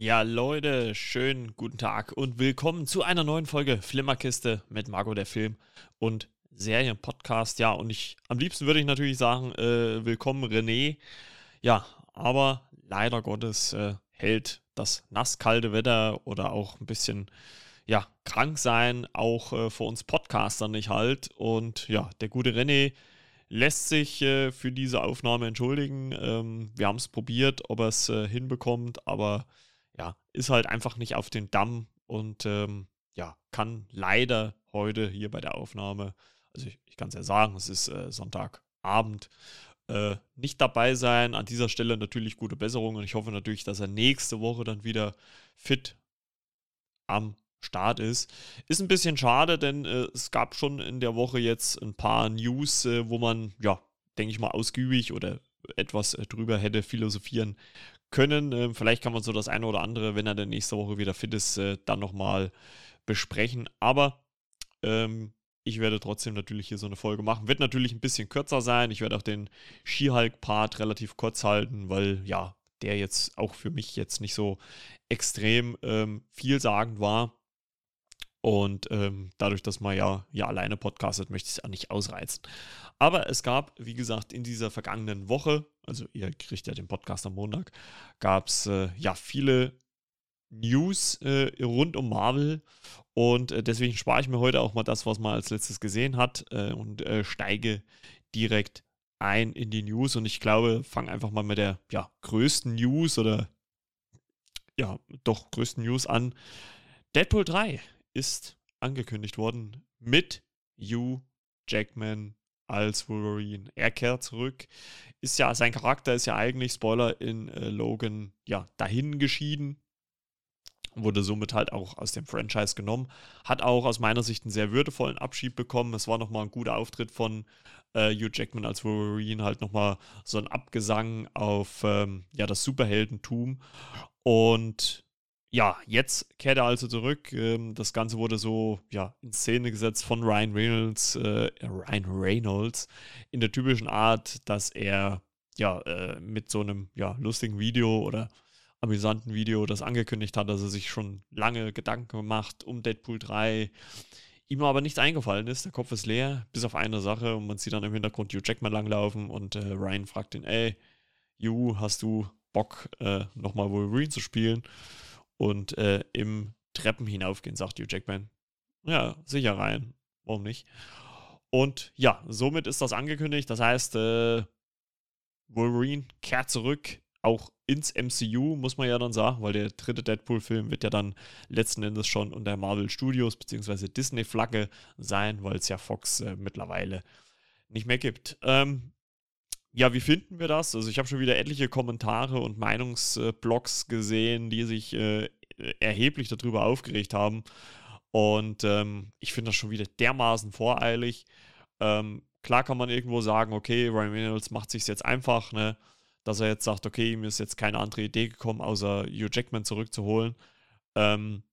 Ja, Leute, schönen guten Tag und willkommen zu einer neuen Folge Flimmerkiste mit Marco der Film und Serienpodcast. Ja, und ich am liebsten würde ich natürlich sagen, äh, willkommen René. Ja, aber leider Gottes äh, hält das nasskalte Wetter oder auch ein bisschen ja, krank sein auch äh, für uns Podcaster nicht halt. Und ja, der gute René lässt sich äh, für diese Aufnahme entschuldigen. Ähm, wir haben es probiert, ob er es äh, hinbekommt, aber ja, ist halt einfach nicht auf den Damm und ähm, ja, kann leider heute hier bei der Aufnahme, also ich, ich kann es ja sagen, es ist äh, Sonntagabend, äh, nicht dabei sein. An dieser Stelle natürlich gute Besserung und ich hoffe natürlich, dass er nächste Woche dann wieder fit am Start ist. Ist ein bisschen schade, denn äh, es gab schon in der Woche jetzt ein paar News, äh, wo man, ja, denke ich mal, ausgiebig oder etwas äh, drüber hätte philosophieren können. Ähm, vielleicht kann man so das eine oder andere, wenn er dann nächste Woche wieder fit ist, äh, dann nochmal besprechen. Aber ähm, ich werde trotzdem natürlich hier so eine Folge machen. Wird natürlich ein bisschen kürzer sein. Ich werde auch den Skihulk-Part relativ kurz halten, weil ja, der jetzt auch für mich jetzt nicht so extrem ähm, vielsagend war. Und ähm, dadurch, dass man ja, ja alleine podcastet, möchte ich es auch nicht ausreizen. Aber es gab, wie gesagt, in dieser vergangenen Woche, also ihr kriegt ja den Podcast am Montag, gab es äh, ja viele News äh, rund um Marvel. Und äh, deswegen spare ich mir heute auch mal das, was man als letztes gesehen hat äh, und äh, steige direkt ein in die News. Und ich glaube, fange einfach mal mit der ja, größten News oder ja, doch größten News an. Deadpool 3 ist angekündigt worden mit Hugh Jackman als Wolverine. Er kehrt zurück. Ist ja, sein Charakter ist ja eigentlich, Spoiler, in äh, Logan, ja, dahin geschieden. Wurde somit halt auch aus dem Franchise genommen. Hat auch aus meiner Sicht einen sehr würdevollen Abschied bekommen. Es war nochmal ein guter Auftritt von äh, Hugh Jackman als Wolverine. Halt nochmal so ein Abgesang auf ähm, ja, das Superheldentum. Und ja, jetzt kehrt er also zurück. Ähm, das Ganze wurde so ja, in Szene gesetzt von Ryan Reynolds, äh, Ryan Reynolds in der typischen Art, dass er ja äh, mit so einem ja, lustigen Video oder amüsanten Video das angekündigt hat, dass er sich schon lange Gedanken macht um Deadpool 3. Ihm aber nichts eingefallen ist, der Kopf ist leer, bis auf eine Sache und man sieht dann im Hintergrund Hugh Jackman langlaufen und äh, Ryan fragt ihn, ey, Hugh, hast du Bock, äh, nochmal Wolverine zu spielen? Und äh, im Treppen hinaufgehen, sagt Hugh Jackman. Ja, sicher rein. Warum nicht? Und ja, somit ist das angekündigt. Das heißt, äh, Wolverine kehrt zurück, auch ins MCU, muss man ja dann sagen, weil der dritte Deadpool-Film wird ja dann letzten Endes schon unter Marvel Studios bzw. Disney-Flagge sein, weil es ja Fox äh, mittlerweile nicht mehr gibt. Ähm, ja, wie finden wir das? Also ich habe schon wieder etliche Kommentare und Meinungsblogs gesehen, die sich äh, erheblich darüber aufgeregt haben. Und ähm, ich finde das schon wieder dermaßen voreilig. Ähm, klar kann man irgendwo sagen, okay, Ryan Reynolds macht sich jetzt einfach, ne, dass er jetzt sagt, okay, mir ist jetzt keine andere Idee gekommen, außer Hugh Jackman zurückzuholen. Ähm,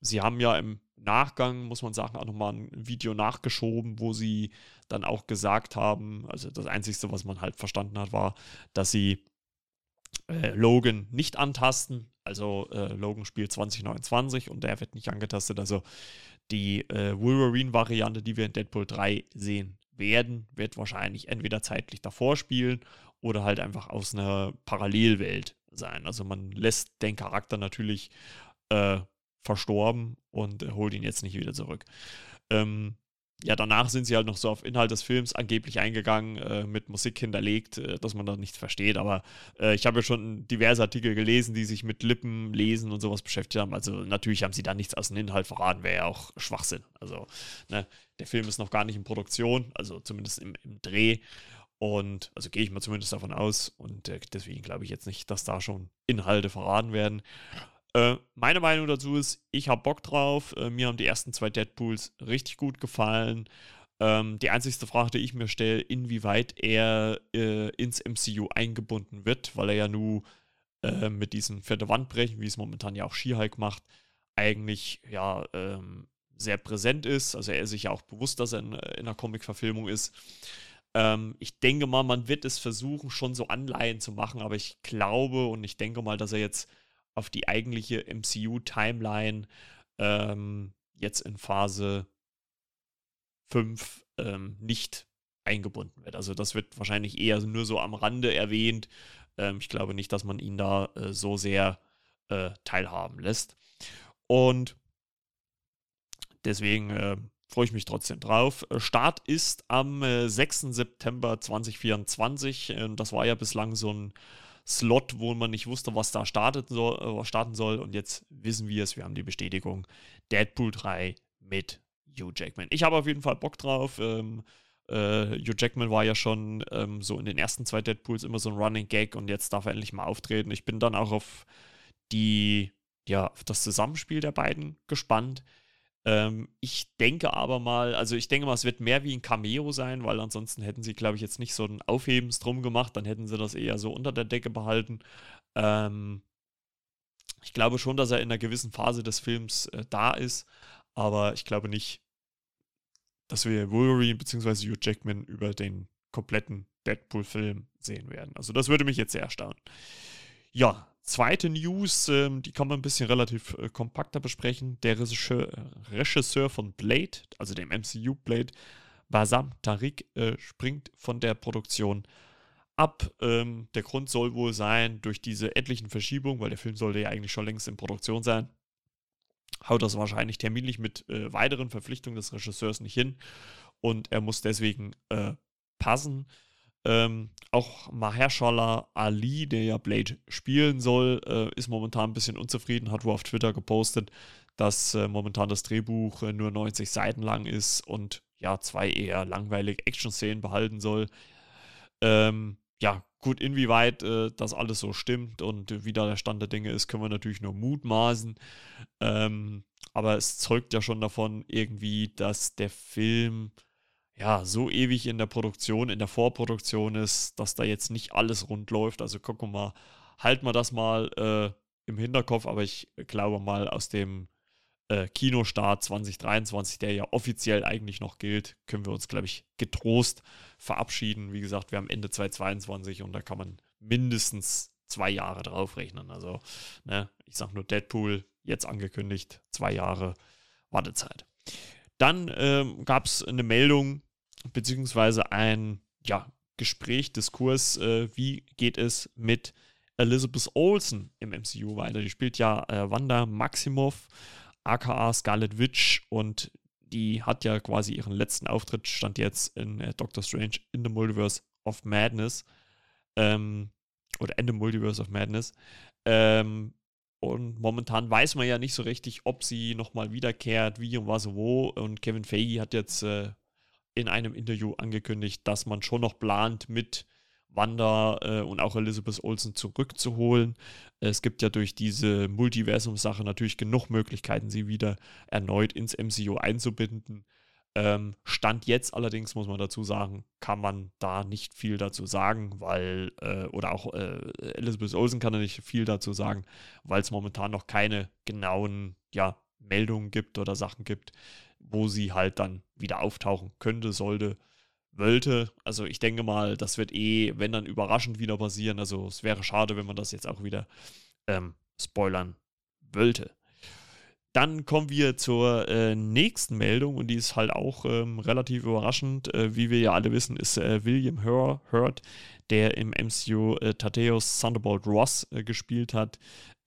sie haben ja im Nachgang, muss man sagen, auch nochmal ein Video nachgeschoben, wo sie dann auch gesagt haben, also das Einzige, was man halt verstanden hat, war, dass sie äh, Logan nicht antasten. Also äh, Logan spielt 2029 und der wird nicht angetastet. Also die äh, Wolverine-Variante, die wir in Deadpool 3 sehen werden, wird wahrscheinlich entweder zeitlich davor spielen oder halt einfach aus einer Parallelwelt sein. Also man lässt den Charakter natürlich äh, verstorben und holt ihn jetzt nicht wieder zurück. Ähm, ja, danach sind sie halt noch so auf Inhalt des Films angeblich eingegangen, äh, mit Musik hinterlegt, äh, dass man da nichts versteht. Aber äh, ich habe ja schon diverse Artikel gelesen, die sich mit Lippen lesen und sowas beschäftigt haben. Also natürlich haben sie da nichts aus dem Inhalt verraten, wäre ja auch Schwachsinn. Also, ne, der Film ist noch gar nicht in Produktion, also zumindest im, im Dreh. Und also gehe ich mal zumindest davon aus. Und äh, deswegen glaube ich jetzt nicht, dass da schon Inhalte verraten werden. Äh, meine Meinung dazu ist, ich habe Bock drauf. Äh, mir haben die ersten zwei Deadpools richtig gut gefallen. Ähm, die einzigste Frage, die ich mir stelle, inwieweit er äh, ins MCU eingebunden wird, weil er ja nur äh, mit diesen vierte Wandbrechen, wie es momentan ja auch She-Hulk macht, eigentlich ja ähm, sehr präsent ist. Also er ist sich ja auch bewusst, dass er in, in einer Comic-Verfilmung ist. Ähm, ich denke mal, man wird es versuchen, schon so Anleihen zu machen, aber ich glaube und ich denke mal, dass er jetzt auf die eigentliche MCU-Timeline ähm, jetzt in Phase 5 ähm, nicht eingebunden wird. Also das wird wahrscheinlich eher nur so am Rande erwähnt. Ähm, ich glaube nicht, dass man ihn da äh, so sehr äh, teilhaben lässt. Und deswegen äh, freue ich mich trotzdem drauf. Start ist am 6. Äh, September 2024. das war ja bislang so ein Slot, wo man nicht wusste, was da startet soll, äh, was starten soll. Und jetzt wissen wir es. Wir haben die Bestätigung. Deadpool 3 mit Hugh Jackman. Ich habe auf jeden Fall Bock drauf. Ähm, äh, Hugh Jackman war ja schon ähm, so in den ersten zwei Deadpools immer so ein Running Gag und jetzt darf er endlich mal auftreten. Ich bin dann auch auf die, ja, auf das Zusammenspiel der beiden gespannt. Ähm, ich denke aber mal, also ich denke mal, es wird mehr wie ein Cameo sein, weil ansonsten hätten sie, glaube ich, jetzt nicht so ein Aufhebens drum gemacht, dann hätten sie das eher so unter der Decke behalten. Ähm, ich glaube schon, dass er in einer gewissen Phase des Films äh, da ist, aber ich glaube nicht, dass wir Wolverine bzw. Hugh Jackman über den kompletten Deadpool-Film sehen werden. Also das würde mich jetzt sehr erstaunen. Ja, zweite News, ähm, die kann man ein bisschen relativ äh, kompakter besprechen. Der Regisseur, Regisseur, von Blade, also dem MCU Blade, Basam Tariq, äh, springt von der Produktion ab. Ähm, der Grund soll wohl sein, durch diese etlichen Verschiebungen, weil der Film sollte ja eigentlich schon längst in Produktion sein, haut das wahrscheinlich terminlich mit äh, weiteren Verpflichtungen des Regisseurs nicht hin und er muss deswegen äh, passen. Ähm, auch Mahershala Ali, der ja Blade spielen soll, äh, ist momentan ein bisschen unzufrieden, hat wohl auf Twitter gepostet, dass äh, momentan das Drehbuch äh, nur 90 Seiten lang ist und ja, zwei eher langweilige Action-Szenen behalten soll. Ähm, ja, gut, inwieweit äh, das alles so stimmt und wie da der Stand der Dinge ist, können wir natürlich nur mutmaßen. Ähm, aber es zeugt ja schon davon irgendwie, dass der Film ja so ewig in der Produktion, in der Vorproduktion ist, dass da jetzt nicht alles rund läuft. Also wir mal, halten wir das mal äh, im Hinterkopf, aber ich glaube mal aus dem äh, Kinostart 2023, der ja offiziell eigentlich noch gilt, können wir uns, glaube ich, getrost verabschieden. Wie gesagt, wir haben Ende 2022 und da kann man mindestens zwei Jahre drauf rechnen. Also, ne, ich sage nur Deadpool, jetzt angekündigt, zwei Jahre Wartezeit. Dann ähm, gab es eine Meldung, beziehungsweise ein ja, Gespräch, Diskurs, äh, wie geht es mit Elizabeth Olsen im MCU weiter. Die spielt ja äh, Wanda Maximoff aka Scarlet Witch und die hat ja quasi ihren letzten Auftritt, stand jetzt in äh, Doctor Strange in the Multiverse of Madness. Ähm, oder the Multiverse of Madness. Ähm, und momentan weiß man ja nicht so richtig, ob sie nochmal wiederkehrt, wie und was wo. Und Kevin Feige hat jetzt äh, in einem Interview angekündigt, dass man schon noch plant, mit Wanda äh, und auch Elizabeth Olsen zurückzuholen. Es gibt ja durch diese Multiversum-Sache natürlich genug Möglichkeiten, sie wieder erneut ins MCU einzubinden. Ähm, Stand jetzt allerdings, muss man dazu sagen, kann man da nicht viel dazu sagen, weil, äh, oder auch äh, Elizabeth Olsen kann da nicht viel dazu sagen, weil es momentan noch keine genauen ja, Meldungen gibt oder Sachen gibt, wo sie halt dann wieder auftauchen könnte, sollte wollte. Also ich denke mal, das wird eh, wenn dann überraschend wieder passieren. Also es wäre schade, wenn man das jetzt auch wieder ähm, spoilern wollte. Dann kommen wir zur äh, nächsten Meldung und die ist halt auch ähm, relativ überraschend. Äh, wie wir ja alle wissen, ist äh, William Hur Hurt, der im MCU äh, Thaddeus Thunderbolt Ross äh, gespielt hat,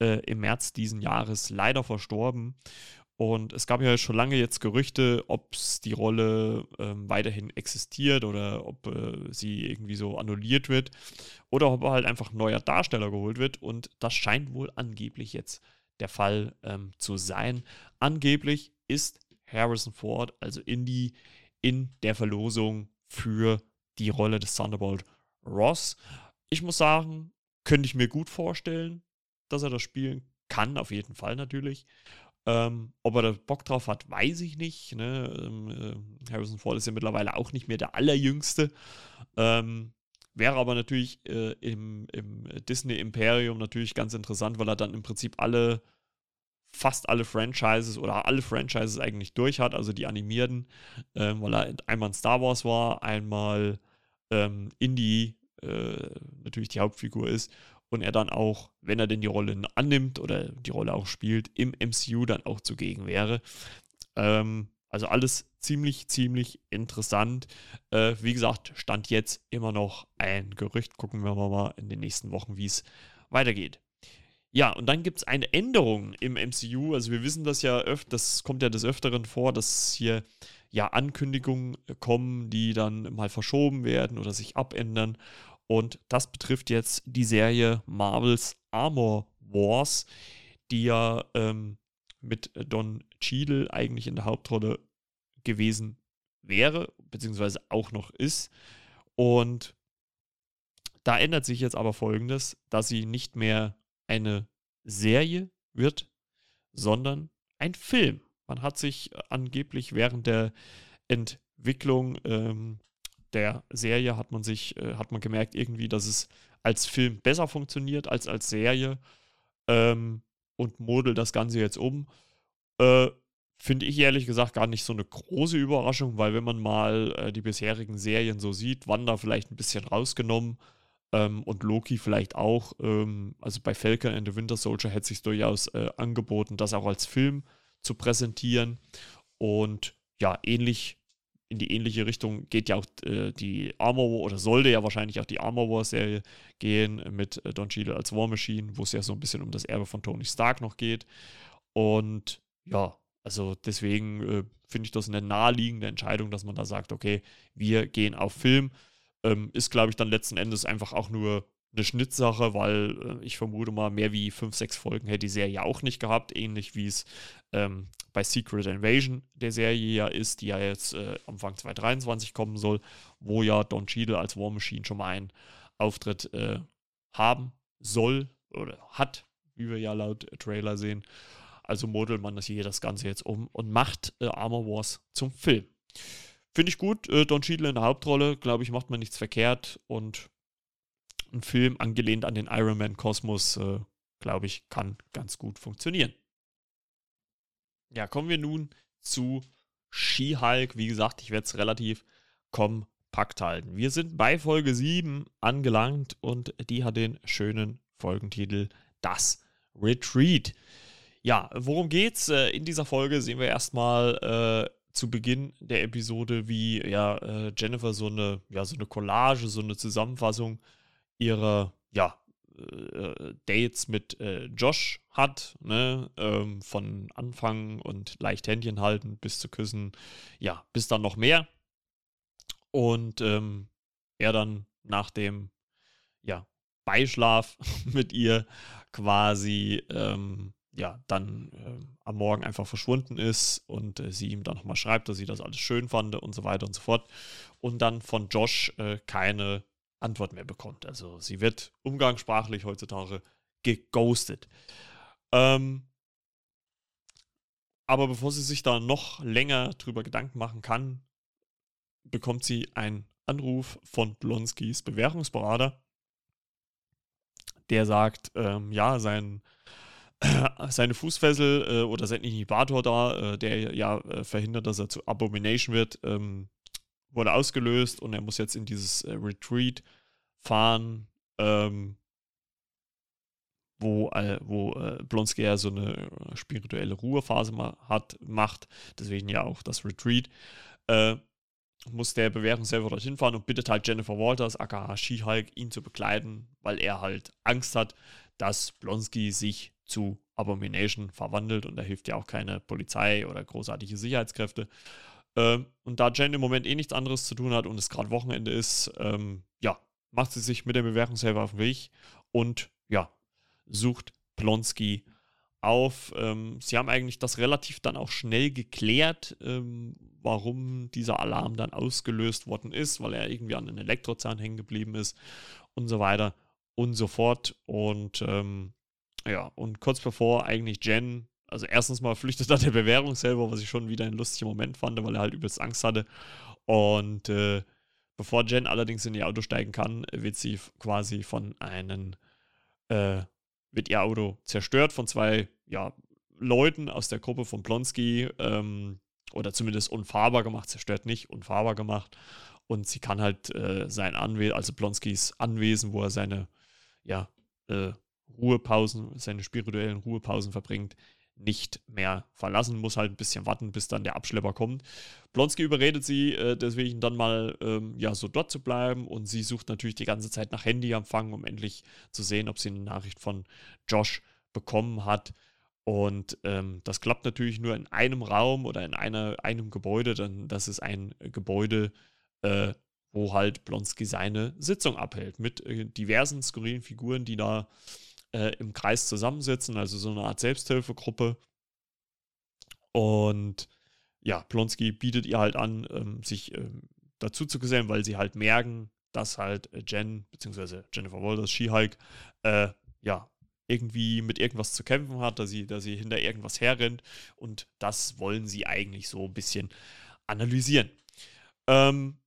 äh, im März diesen Jahres leider verstorben. Und es gab ja schon lange jetzt Gerüchte, ob die Rolle ähm, weiterhin existiert oder ob äh, sie irgendwie so annulliert wird oder ob halt einfach ein neuer Darsteller geholt wird. Und das scheint wohl angeblich jetzt der Fall ähm, zu sein. Angeblich ist Harrison Ford, also Indy, in der Verlosung für die Rolle des Thunderbolt Ross. Ich muss sagen, könnte ich mir gut vorstellen, dass er das spielen kann, auf jeden Fall natürlich. Ähm, ob er da Bock drauf hat, weiß ich nicht. Ne? Ähm, äh, Harrison Ford ist ja mittlerweile auch nicht mehr der Allerjüngste. Ähm, wäre aber natürlich äh, im, im Disney-Imperium natürlich ganz interessant, weil er dann im Prinzip alle, fast alle Franchises oder alle Franchises eigentlich durch hat, also die animierten, ähm, weil er einmal in Star Wars war, einmal ähm, Indie äh, natürlich die Hauptfigur ist und er dann auch, wenn er denn die Rolle annimmt oder die Rolle auch spielt, im MCU dann auch zugegen wäre. Ähm, also alles ziemlich, ziemlich interessant. Äh, wie gesagt, stand jetzt immer noch ein Gerücht. Gucken wir mal in den nächsten Wochen, wie es weitergeht. Ja, und dann gibt es eine Änderung im MCU. Also wir wissen das ja öfter, das kommt ja des Öfteren vor, dass hier ja Ankündigungen kommen, die dann mal verschoben werden oder sich abändern. Und das betrifft jetzt die Serie Marvels Armor Wars, die ja ähm, mit Don Cheadle eigentlich in der Hauptrolle gewesen wäre, beziehungsweise auch noch ist. Und da ändert sich jetzt aber Folgendes, dass sie nicht mehr eine Serie wird, sondern ein Film. Man hat sich angeblich während der Entwicklung ähm, der Serie hat man sich, äh, hat man gemerkt irgendwie, dass es als Film besser funktioniert als als Serie ähm, und modelt das Ganze jetzt um. Äh, Finde ich ehrlich gesagt gar nicht so eine große Überraschung, weil wenn man mal äh, die bisherigen Serien so sieht, Wanda vielleicht ein bisschen rausgenommen ähm, und Loki vielleicht auch. Ähm, also bei Falcon and the Winter Soldier hätte sich durchaus äh, angeboten, das auch als Film zu präsentieren. Und ja, ähnlich in die ähnliche Richtung geht ja auch äh, die Armor War oder sollte ja wahrscheinlich auch die Armor War Serie gehen mit äh, Don Cheadle als War Machine, wo es ja so ein bisschen um das Erbe von Tony Stark noch geht. Und ja, also deswegen äh, finde ich das eine naheliegende Entscheidung, dass man da sagt, okay, wir gehen auf Film. Ähm, ist, glaube ich, dann letzten Endes einfach auch nur eine Schnittsache, weil äh, ich vermute mal, mehr wie fünf, sechs Folgen hätte die Serie auch nicht gehabt, ähnlich wie es ähm, bei Secret Invasion der Serie ja ist, die ja jetzt äh, Anfang 2023 kommen soll, wo ja Don Cheadle als War Machine schon mal einen Auftritt äh, haben soll oder hat, wie wir ja laut Trailer sehen. Also modelt man das hier das Ganze jetzt um und macht äh, Armor Wars zum Film. Finde ich gut. Äh, Don Cheadle in der Hauptrolle, glaube ich, macht man nichts verkehrt und ein Film angelehnt an den Iron Man Kosmos, äh, glaube ich, kann ganz gut funktionieren. Ja, kommen wir nun zu She-Hulk. Wie gesagt, ich werde es relativ kompakt halten. Wir sind bei Folge 7 angelangt und die hat den schönen Folgentitel Das Retreat. Ja, worum geht's? Äh, in dieser Folge sehen wir erstmal äh, zu Beginn der Episode, wie ja, äh, Jennifer so eine, ja, so eine Collage, so eine Zusammenfassung ihrer, ja, äh, Dates mit äh, Josh hat, ne? Ähm, von Anfang und leicht Händchen halten bis zu küssen, ja, bis dann noch mehr. Und ähm, er dann nach dem, ja, Beischlaf mit ihr quasi, ähm, ja, dann äh, am Morgen einfach verschwunden ist und äh, sie ihm dann nochmal schreibt, dass sie das alles schön fand und so weiter und so fort. Und dann von Josh äh, keine Antwort mehr bekommt. Also sie wird umgangssprachlich heutzutage geghostet. Ähm, aber bevor sie sich da noch länger drüber Gedanken machen kann, bekommt sie einen Anruf von Blonskis Bewährungsberater, der sagt, ähm, ja, sein, äh, seine Fußfessel äh, oder sein Inhibitor da, äh, der ja äh, verhindert, dass er zu Abomination wird, ähm, wurde ausgelöst und er muss jetzt in dieses äh, Retreat fahren, ähm, wo, äh, wo äh, Blonsky ja so eine äh, spirituelle Ruhephase ma hat, macht, deswegen ja auch das Retreat, äh, muss der Bewährung selber dorthin fahren und bittet halt Jennifer Walters, aka She-Hulk, ihn zu begleiten, weil er halt Angst hat, dass Blonsky sich zu Abomination verwandelt und da hilft ja auch keine Polizei oder großartige Sicherheitskräfte. Ähm, und da Jen im Moment eh nichts anderes zu tun hat und es gerade Wochenende ist, ähm, ja, macht sie sich mit der Bewährungshelfer auf den Weg und ja, sucht Plonsky auf. Ähm, sie haben eigentlich das relativ dann auch schnell geklärt, ähm, warum dieser Alarm dann ausgelöst worden ist, weil er irgendwie an einem Elektrozahn hängen geblieben ist und so weiter und so fort. Und ähm, ja, und kurz bevor eigentlich Jen also erstens mal flüchtet da der Bewährungshelfer, was ich schon wieder ein lustiger Moment fand, weil er halt übelst Angst hatte. Und äh, bevor Jen allerdings in ihr Auto steigen kann, wird sie quasi von einem, äh, wird ihr Auto zerstört von zwei, ja, Leuten aus der Gruppe von Plonsky, ähm, oder zumindest unfahrbar gemacht, zerstört nicht, unfahrbar gemacht. Und sie kann halt äh, sein Anwesen, also Plonskys Anwesen, wo er seine, ja, äh, Ruhepausen, seine spirituellen Ruhepausen verbringt, nicht mehr verlassen, muss halt ein bisschen warten, bis dann der Abschlepper kommt. Blonsky überredet sie äh, deswegen dann mal ähm, ja so dort zu bleiben und sie sucht natürlich die ganze Zeit nach Handyempfang, um endlich zu sehen, ob sie eine Nachricht von Josh bekommen hat. Und ähm, das klappt natürlich nur in einem Raum oder in einer, einem Gebäude, dann das ist ein Gebäude, äh, wo halt Blonsky seine Sitzung abhält mit äh, diversen skurrilen Figuren, die da äh, im Kreis zusammensitzen, also so eine Art Selbsthilfegruppe. Und ja, Plonsky bietet ihr halt an, ähm, sich ähm, dazu zu gesellen, weil sie halt merken, dass halt äh, Jen, beziehungsweise Jennifer Walters, She-Hulk, äh, ja, irgendwie mit irgendwas zu kämpfen hat, dass sie, dass sie hinter irgendwas herrennt und das wollen sie eigentlich so ein bisschen analysieren. Ähm,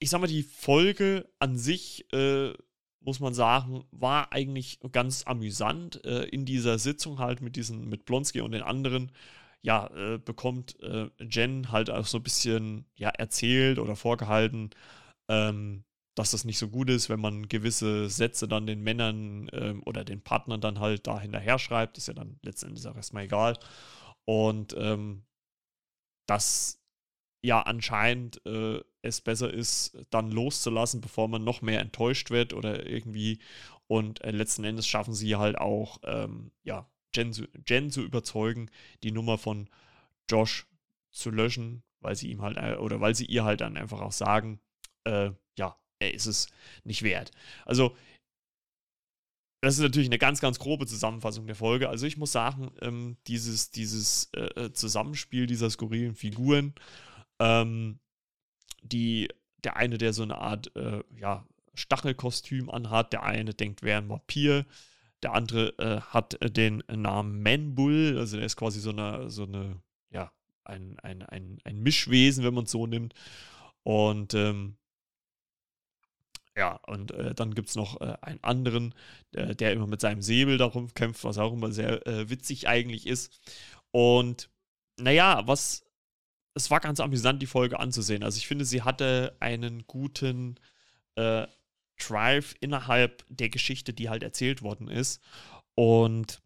ich sag mal, die Folge an sich äh, muss man sagen, war eigentlich ganz amüsant äh, in dieser Sitzung halt mit diesen, mit Blonsky und den anderen. Ja, äh, bekommt äh, Jen halt auch so ein bisschen ja, erzählt oder vorgehalten, ähm, dass das nicht so gut ist, wenn man gewisse Sätze dann den Männern ähm, oder den Partnern dann halt da hinterher schreibt. Ist ja dann letztendlich auch erstmal egal. Und ähm, das ja anscheinend äh, es besser ist, dann loszulassen, bevor man noch mehr enttäuscht wird oder irgendwie. Und äh, letzten Endes schaffen sie halt auch, ähm, ja, Jen zu, Jen zu überzeugen, die Nummer von Josh zu löschen, weil sie ihm halt, äh, oder weil sie ihr halt dann einfach auch sagen, äh, ja, er ist es nicht wert. Also, das ist natürlich eine ganz, ganz grobe Zusammenfassung der Folge. Also ich muss sagen, ähm, dieses, dieses äh, äh Zusammenspiel dieser skurrilen Figuren ähm, die, der eine, der so eine Art äh, ja, Stachelkostüm anhat, der eine denkt, wäre ein Vampir, der andere äh, hat äh, den Namen Manbull, also der ist quasi so eine, so eine, ja, ein, ein, ein, ein Mischwesen, wenn man es so nimmt. Und ähm, ja, und äh, dann gibt es noch äh, einen anderen, äh, der immer mit seinem Säbel darum kämpft, was auch immer sehr äh, witzig eigentlich ist. Und naja, was es war ganz amüsant, die Folge anzusehen. Also ich finde, sie hatte einen guten äh, Drive innerhalb der Geschichte, die halt erzählt worden ist. Und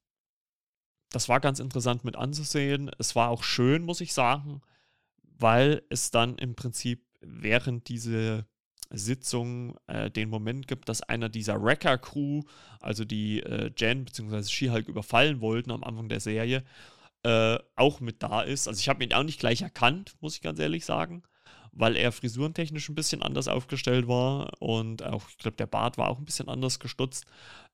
das war ganz interessant mit anzusehen. Es war auch schön, muss ich sagen, weil es dann im Prinzip während diese Sitzung äh, den Moment gibt, dass einer dieser Wrecker-Crew, also die äh, Jen bzw. She-Hulk überfallen wollten am Anfang der Serie, äh, auch mit da ist. Also ich habe ihn auch nicht gleich erkannt, muss ich ganz ehrlich sagen, weil er frisurentechnisch ein bisschen anders aufgestellt war und auch, ich glaube, der Bart war auch ein bisschen anders gestutzt.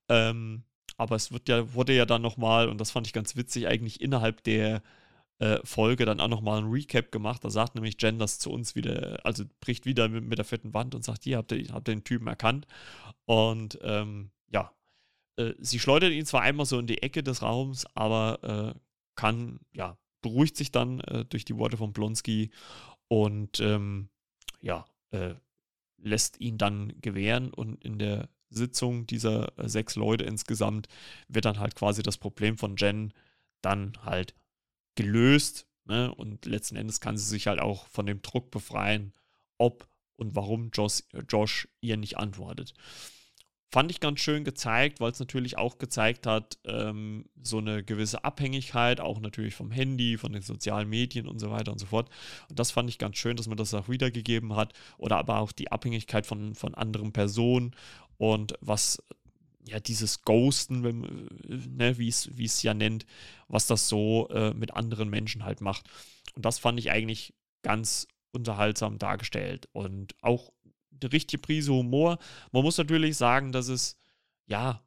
Ähm, aber es wird ja, wurde ja dann nochmal, und das fand ich ganz witzig, eigentlich innerhalb der äh, Folge dann auch nochmal ein Recap gemacht. Da sagt nämlich Jen das zu uns wieder, also bricht wieder mit, mit der fetten Wand und sagt, hier habt ihr, habt den Typen erkannt. Und ähm, ja, äh, sie schleudert ihn zwar einmal so in die Ecke des Raums, aber äh, kann, ja, beruhigt sich dann äh, durch die Worte von Blonsky und ähm, ja, äh, lässt ihn dann gewähren und in der Sitzung dieser äh, sechs Leute insgesamt wird dann halt quasi das Problem von Jen dann halt gelöst ne? und letzten Endes kann sie sich halt auch von dem Druck befreien, ob und warum Josh, Josh ihr nicht antwortet. Fand ich ganz schön gezeigt, weil es natürlich auch gezeigt hat, ähm, so eine gewisse Abhängigkeit, auch natürlich vom Handy, von den sozialen Medien und so weiter und so fort. Und das fand ich ganz schön, dass man das auch wiedergegeben hat. Oder aber auch die Abhängigkeit von, von anderen Personen und was ja dieses Ghosten, ne, wie es ja nennt, was das so äh, mit anderen Menschen halt macht. Und das fand ich eigentlich ganz unterhaltsam dargestellt und auch eine richtige Prise Humor. Man muss natürlich sagen, dass es ja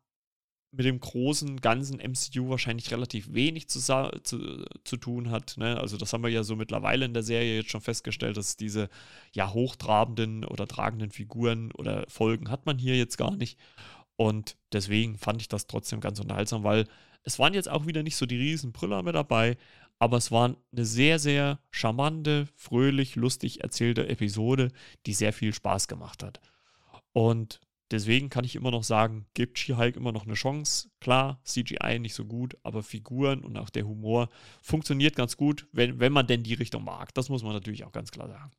mit dem großen ganzen MCU wahrscheinlich relativ wenig zu, zu, zu tun hat. Ne? Also das haben wir ja so mittlerweile in der Serie jetzt schon festgestellt, dass diese ja hochtrabenden oder tragenden Figuren oder Folgen hat man hier jetzt gar nicht. Und deswegen fand ich das trotzdem ganz unterhaltsam, weil es waren jetzt auch wieder nicht so die riesen Brüller mit dabei, aber es war eine sehr, sehr charmante, fröhlich, lustig erzählte Episode, die sehr viel Spaß gemacht hat. Und deswegen kann ich immer noch sagen, gibt She-Hulk immer noch eine Chance. Klar, CGI nicht so gut, aber Figuren und auch der Humor funktioniert ganz gut, wenn, wenn man denn die Richtung mag. Das muss man natürlich auch ganz klar sagen.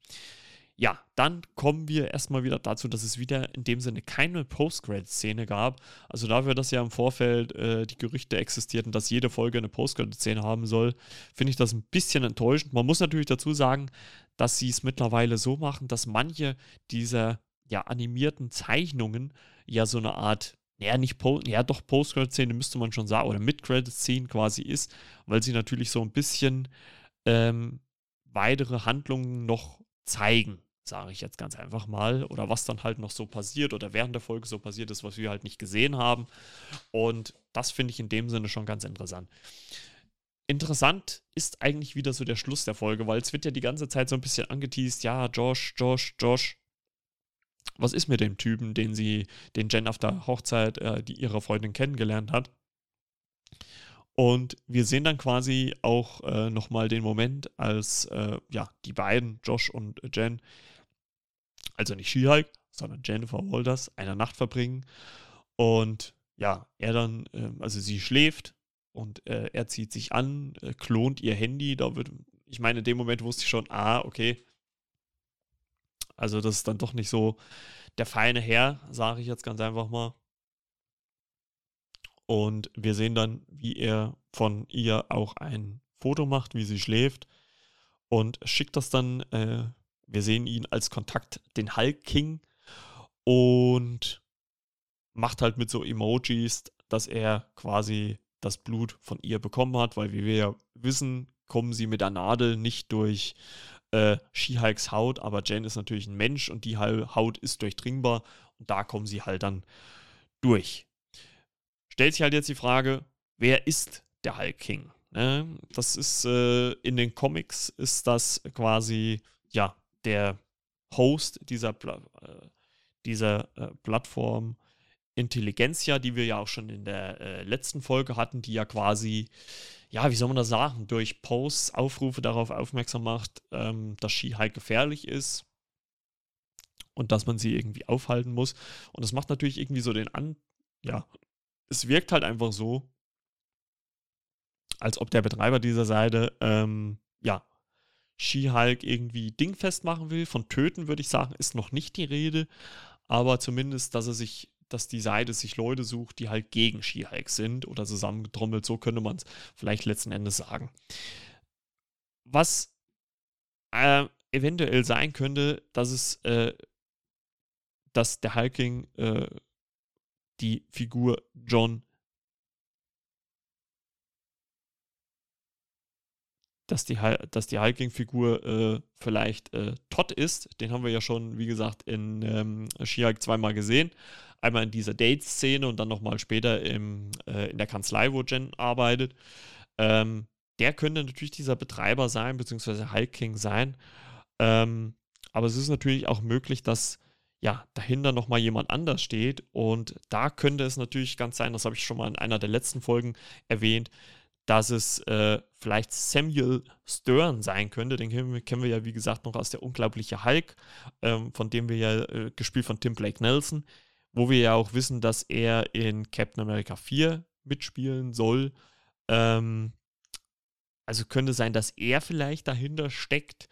Ja, dann kommen wir erstmal wieder dazu, dass es wieder in dem Sinne keine Post-Credit-Szene gab. Also dafür, dass ja im Vorfeld äh, die Gerüchte existierten, dass jede Folge eine Post-Credit-Szene haben soll, finde ich das ein bisschen enttäuschend. Man muss natürlich dazu sagen, dass sie es mittlerweile so machen, dass manche dieser ja, animierten Zeichnungen ja so eine Art ja, nicht Post, ja, doch Post-Credit-Szene müsste man schon sagen, oder Mid-Credit-Szene quasi ist, weil sie natürlich so ein bisschen ähm, weitere Handlungen noch zeigen, sage ich jetzt ganz einfach mal, oder was dann halt noch so passiert oder während der Folge so passiert ist, was wir halt nicht gesehen haben. Und das finde ich in dem Sinne schon ganz interessant. Interessant ist eigentlich wieder so der Schluss der Folge, weil es wird ja die ganze Zeit so ein bisschen angeteased, ja, Josh, Josh, Josh, was ist mit dem Typen, den sie, den Jen auf der Hochzeit, äh, die ihre Freundin kennengelernt hat. Und wir sehen dann quasi auch äh, nochmal den Moment, als äh, ja, die beiden, Josh und Jen, also nicht She-Hulk, sondern Jennifer Walters, eine Nacht verbringen. Und ja, er dann, äh, also sie schläft und äh, er zieht sich an, äh, klont ihr Handy. Da wird, ich meine, in dem Moment wusste ich schon, ah, okay, also das ist dann doch nicht so der feine Herr, sage ich jetzt ganz einfach mal. Und wir sehen dann, wie er von ihr auch ein Foto macht, wie sie schläft und schickt das dann. Äh, wir sehen ihn als Kontakt, den Hulk King und macht halt mit so Emojis, dass er quasi das Blut von ihr bekommen hat, weil wie wir ja wissen, kommen sie mit der Nadel nicht durch äh, She-Hulks Haut, aber Jen ist natürlich ein Mensch und die Haut ist durchdringbar und da kommen sie halt dann durch. Stellt sich halt jetzt die Frage, wer ist der Hulk King? Ne? Das ist äh, in den Comics ist das quasi ja der Host dieser, äh, dieser äh, Plattform Intelligenzia, die wir ja auch schon in der äh, letzten Folge hatten, die ja quasi ja, wie soll man das sagen, durch Posts, Aufrufe darauf aufmerksam macht, ähm, dass Ski halt gefährlich ist und dass man sie irgendwie aufhalten muss. Und das macht natürlich irgendwie so den An, ja, es wirkt halt einfach so, als ob der Betreiber dieser Seite, ähm, ja, She-Hulk irgendwie dingfest machen will. Von töten würde ich sagen, ist noch nicht die Rede, aber zumindest, dass er sich dass die Seite sich Leute sucht, die halt gegen She-Hulk sind oder zusammengetrommelt. So könnte man es vielleicht letzten Endes sagen. Was äh, eventuell sein könnte, dass es, äh, dass der Hulking äh, die Figur John dass die, dass die Hulking-Figur äh, vielleicht äh, Todd ist. Den haben wir ja schon, wie gesagt, in ähm, She-Hulk zweimal gesehen. Einmal in dieser Date-Szene und dann nochmal später im, äh, in der Kanzlei, wo Jen arbeitet. Ähm, der könnte natürlich dieser Betreiber sein, beziehungsweise Hulking sein. Ähm, aber es ist natürlich auch möglich, dass ja, dahinter nochmal jemand anders steht. Und da könnte es natürlich ganz sein, das habe ich schon mal in einer der letzten Folgen erwähnt, dass es äh, vielleicht Samuel Stern sein könnte. Den kennen wir, ja, wie gesagt, noch aus der unglaubliche Hulk, ähm, von dem wir ja äh, gespielt von Tim Blake Nelson, wo wir ja auch wissen, dass er in Captain America 4 mitspielen soll. Ähm, also könnte sein, dass er vielleicht dahinter steckt.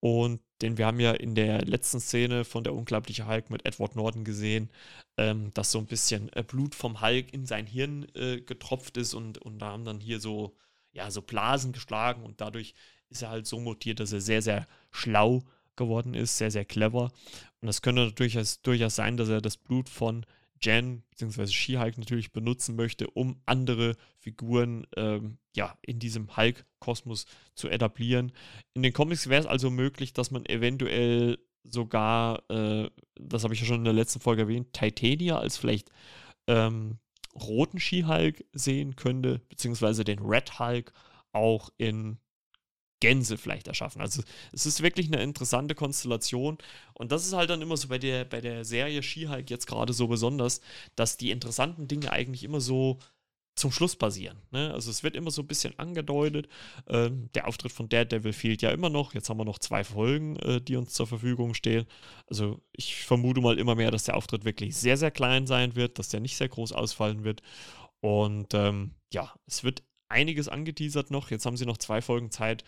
Und denn wir haben ja in der letzten Szene von der unglaubliche Hulk mit Edward Norton gesehen, ähm, dass so ein bisschen äh, Blut vom Hulk in sein Hirn äh, getropft ist und, und da haben dann hier so, ja, so Blasen geschlagen und dadurch ist er halt so mutiert, dass er sehr, sehr schlau geworden ist, sehr, sehr clever. Und das könnte natürlich durchaus sein, dass er das Blut von Jen bzw. She-Hulk natürlich benutzen möchte, um andere Figuren ähm, ja, in diesem Hulk-Kosmos zu etablieren. In den Comics wäre es also möglich, dass man eventuell sogar, äh, das habe ich ja schon in der letzten Folge erwähnt, Titania als vielleicht ähm, roten She-Hulk sehen könnte, beziehungsweise den Red Hulk auch in Gänse vielleicht erschaffen. Also es ist wirklich eine interessante Konstellation und das ist halt dann immer so bei der, bei der Serie She-Hulk jetzt gerade so besonders, dass die interessanten Dinge eigentlich immer so zum Schluss passieren. Ne? Also es wird immer so ein bisschen angedeutet. Ähm, der Auftritt von Daredevil fehlt ja immer noch. Jetzt haben wir noch zwei Folgen, äh, die uns zur Verfügung stehen. Also ich vermute mal immer mehr, dass der Auftritt wirklich sehr, sehr klein sein wird, dass der nicht sehr groß ausfallen wird. Und ähm, ja, es wird einiges angeteasert noch. Jetzt haben sie noch zwei Folgen Zeit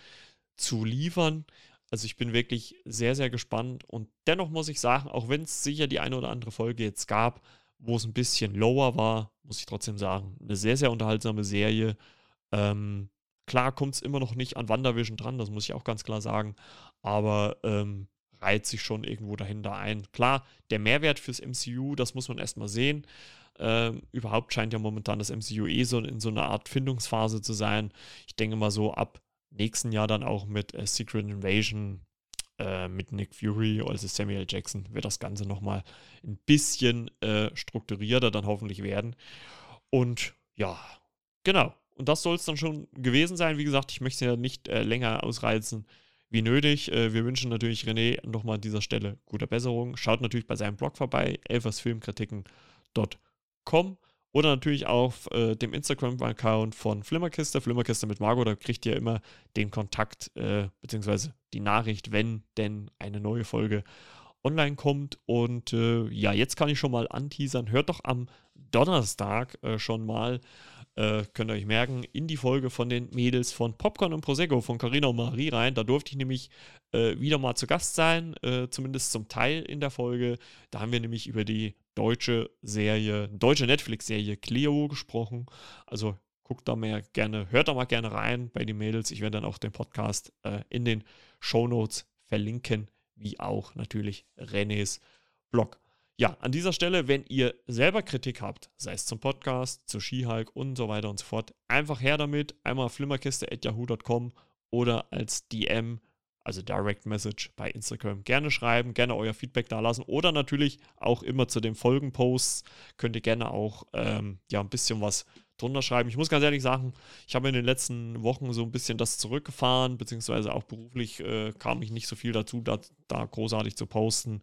zu liefern. Also ich bin wirklich sehr, sehr gespannt. Und dennoch muss ich sagen, auch wenn es sicher die eine oder andere Folge jetzt gab, wo es ein bisschen lower war, muss ich trotzdem sagen, eine sehr, sehr unterhaltsame Serie. Ähm, klar kommt es immer noch nicht an WandaVision dran, das muss ich auch ganz klar sagen. Aber ähm, reiht sich schon irgendwo dahinter ein. Klar, der Mehrwert fürs MCU, das muss man erstmal sehen. Ähm, überhaupt scheint ja momentan das MCU eh so in so einer Art Findungsphase zu sein. Ich denke mal so ab nächsten Jahr dann auch mit äh, Secret Invasion, äh, mit Nick Fury, also Samuel Jackson, wird das Ganze nochmal ein bisschen äh, strukturierter dann hoffentlich werden. Und ja, genau. Und das soll es dann schon gewesen sein. Wie gesagt, ich möchte es ja nicht äh, länger ausreizen wie nötig. Äh, wir wünschen natürlich René nochmal an dieser Stelle gute Besserung. Schaut natürlich bei seinem Blog vorbei, elfersfilmkritiken.com oder natürlich auf äh, dem Instagram-Account von Flimmerkiste, Flimmerkiste mit Margot. Da kriegt ihr immer den Kontakt äh, bzw. die Nachricht, wenn denn eine neue Folge online kommt. Und äh, ja, jetzt kann ich schon mal anteasern. Hört doch am Donnerstag äh, schon mal äh, könnt ihr euch merken, in die Folge von den Mädels von Popcorn und Prosecco von Carina und Marie rein. Da durfte ich nämlich äh, wieder mal zu Gast sein, äh, zumindest zum Teil in der Folge. Da haben wir nämlich über die deutsche Serie, deutsche Netflix-Serie Cleo gesprochen. Also guckt da mal gerne, hört da mal gerne rein bei den Mädels. Ich werde dann auch den Podcast äh, in den Show Notes verlinken, wie auch natürlich Renés Blog. Ja, an dieser Stelle, wenn ihr selber Kritik habt, sei es zum Podcast, zu Skihulk und so weiter und so fort, einfach her damit. Einmal flimmerkiste.yahoo.com oder als DM, also Direct Message bei Instagram. Gerne schreiben, gerne euer Feedback da lassen oder natürlich auch immer zu den Folgenposts könnt ihr gerne auch ähm, ja, ein bisschen was drunter schreiben. Ich muss ganz ehrlich sagen, ich habe in den letzten Wochen so ein bisschen das zurückgefahren, beziehungsweise auch beruflich äh, kam ich nicht so viel dazu, da, da großartig zu posten.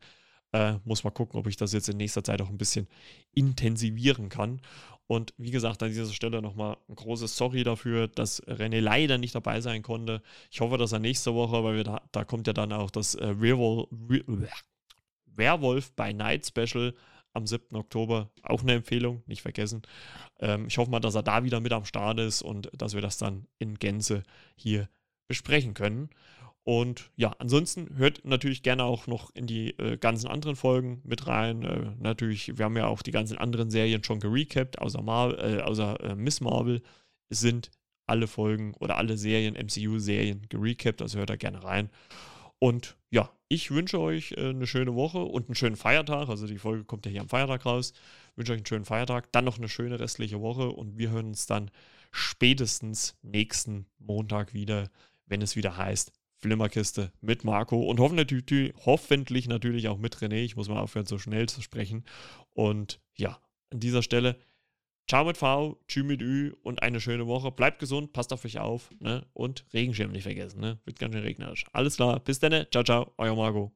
Äh, muss mal gucken, ob ich das jetzt in nächster Zeit auch ein bisschen intensivieren kann. Und wie gesagt, an dieser Stelle nochmal ein großes Sorry dafür, dass René leider nicht dabei sein konnte. Ich hoffe, dass er nächste Woche, weil wir da, da kommt ja dann auch das äh, Werewolf, Werewolf by Night Special am 7. Oktober. Auch eine Empfehlung, nicht vergessen. Ähm, ich hoffe mal, dass er da wieder mit am Start ist und dass wir das dann in Gänze hier besprechen können. Und ja, ansonsten hört natürlich gerne auch noch in die äh, ganzen anderen Folgen mit rein. Äh, natürlich, wir haben ja auch die ganzen anderen Serien schon gerecapt, außer, Mar äh, außer äh, Miss Marvel sind alle Folgen oder alle Serien, MCU-Serien gerecapt, also hört da gerne rein. Und ja, ich wünsche euch äh, eine schöne Woche und einen schönen Feiertag. Also die Folge kommt ja hier am Feiertag raus. Ich wünsche euch einen schönen Feiertag, dann noch eine schöne restliche Woche und wir hören uns dann spätestens nächsten Montag wieder, wenn es wieder heißt Flimmerkiste mit Marco und hoffentlich, natürlich auch mit René. Ich muss mal aufhören, so schnell zu sprechen. Und ja, an dieser Stelle, ciao mit V, tschü mit Ü und eine schöne Woche. Bleibt gesund, passt auf euch auf ne? und Regenschirm nicht vergessen. Ne? Wird ganz schön regnerisch. Alles klar, bis dann. Ciao, ciao, euer Marco.